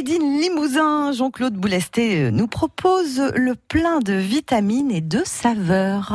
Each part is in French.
Made in Limousin, Jean-Claude Boulesté nous propose le plein de vitamines et de saveurs.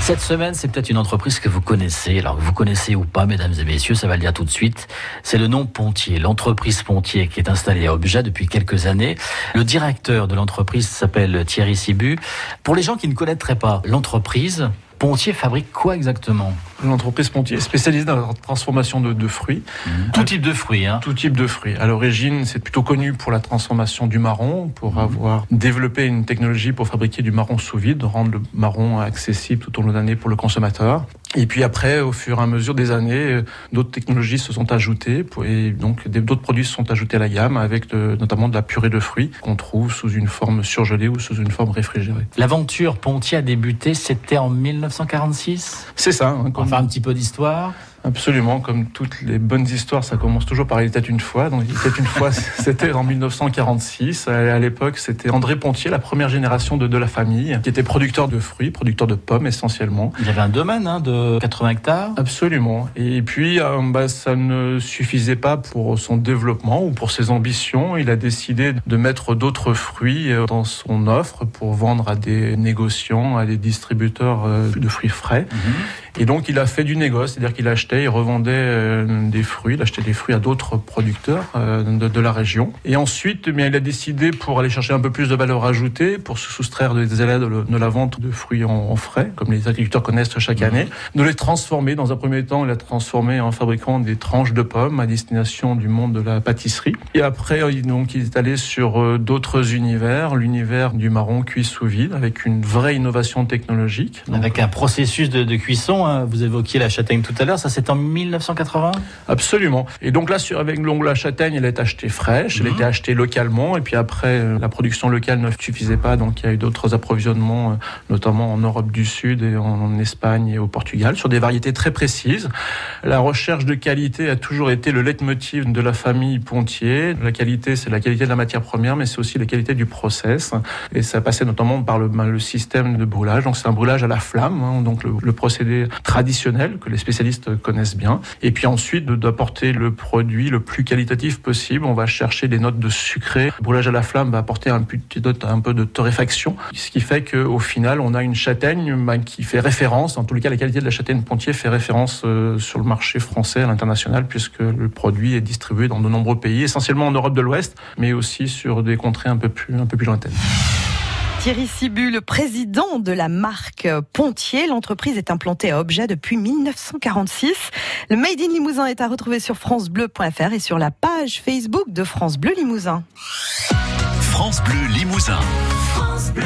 Cette semaine, c'est peut-être une entreprise que vous connaissez. Alors, vous connaissez ou pas, mesdames et messieurs, ça va le dire tout de suite. C'est le nom Pontier, l'entreprise Pontier qui est installée à Objet depuis quelques années. Le directeur de l'entreprise s'appelle Thierry Sibu. Pour les gens qui ne connaîtraient pas l'entreprise, Pontier fabrique quoi exactement? L'entreprise Pontier est spécialisée dans la transformation de, fruits. Mmh. Tout type de fruits. Hein. Tout type de fruits. À l'origine, c'est plutôt connu pour la transformation du marron, pour mmh. avoir développé une technologie pour fabriquer du marron sous vide, rendre le marron accessible tout au long de l'année pour le consommateur. Et puis après, au fur et à mesure des années, euh, d'autres technologies se sont ajoutées et donc d'autres produits se sont ajoutés à la gamme avec notamment de la purée de fruits qu'on trouve sous une forme surgelée ou sous une forme réfrigérée. L'aventure Pontier a débuté, c'était en 1946 C'est ça. Hein, On va faire un petit peu d'histoire. Absolument, comme toutes les bonnes histoires, ça commence toujours par il était une fois. Donc il était une fois, c'était en 1946. À l'époque, c'était André Pontier, la première génération de, de la famille, qui était producteur de fruits, producteur de pommes essentiellement. Il avait un domaine hein, de 80 hectares. Absolument. Et puis, euh, bah, ça ne suffisait pas pour son développement ou pour ses ambitions. Il a décidé de mettre d'autres fruits euh, dans son offre pour vendre à des négociants, à des distributeurs euh, de fruits frais. Mhm. Et donc, il a fait du négoce, c'est-à-dire qu'il achetait, il revendait euh, des fruits, il achetait des fruits à d'autres producteurs euh, de, de, la région. Et ensuite, eh bien, il a décidé, pour aller chercher un peu plus de valeur ajoutée, pour se soustraire des aides de, la vente de fruits en, frais, comme les agriculteurs connaissent chaque mmh. année, de les transformer. Dans un premier temps, il a transformé en fabriquant des tranches de pommes à destination du monde de la pâtisserie. Et après, donc, il est allé sur euh, d'autres univers, l'univers du marron cuit sous vide, avec une vraie innovation technologique. avec un processus de, de cuisson Hein. Vous évoquiez la châtaigne tout à l'heure. Ça, c'est en 1980 Absolument. Et donc là, sur, avec l'ongle la châtaigne, elle est achetée fraîche, elle mhm. était achetée localement. Et puis après, euh, la production locale ne suffisait pas. Donc il y a eu d'autres approvisionnements, euh, notamment en Europe du Sud et en, Espagne et au Portugal, sur des variétés très précises. La recherche de qualité a toujours été le leitmotiv de la famille Pontier. La qualité, c'est la qualité de la matière première, mais c'est aussi la qualité du process. Et ça passait notamment par le, ben, le système de brûlage. Donc c'est un brûlage à la flamme. Hein. donc le, le procédé traditionnel que les spécialistes connaissent bien. Et puis ensuite, d'apporter le produit le plus qualitatif possible. On va chercher des notes de sucré. Le brûlage à la flamme va apporter un, petit un peu de torréfaction, ce qui fait qu'au final, on a une châtaigne bah, qui fait référence, en tous les cas, la qualité de la châtaigne Pontier fait référence euh, sur le marché français à l'international, puisque le produit est distribué dans de nombreux pays, essentiellement en Europe de l'Ouest, mais aussi sur des contrées un peu plus, un peu plus lointaines. Thierry Sibu, le président de la marque Pontier. L'entreprise est implantée à Objet depuis 1946. Le Made in Limousin est à retrouver sur francebleu.fr et sur la page Facebook de France Bleu Limousin. France Bleu Limousin. France Bleu.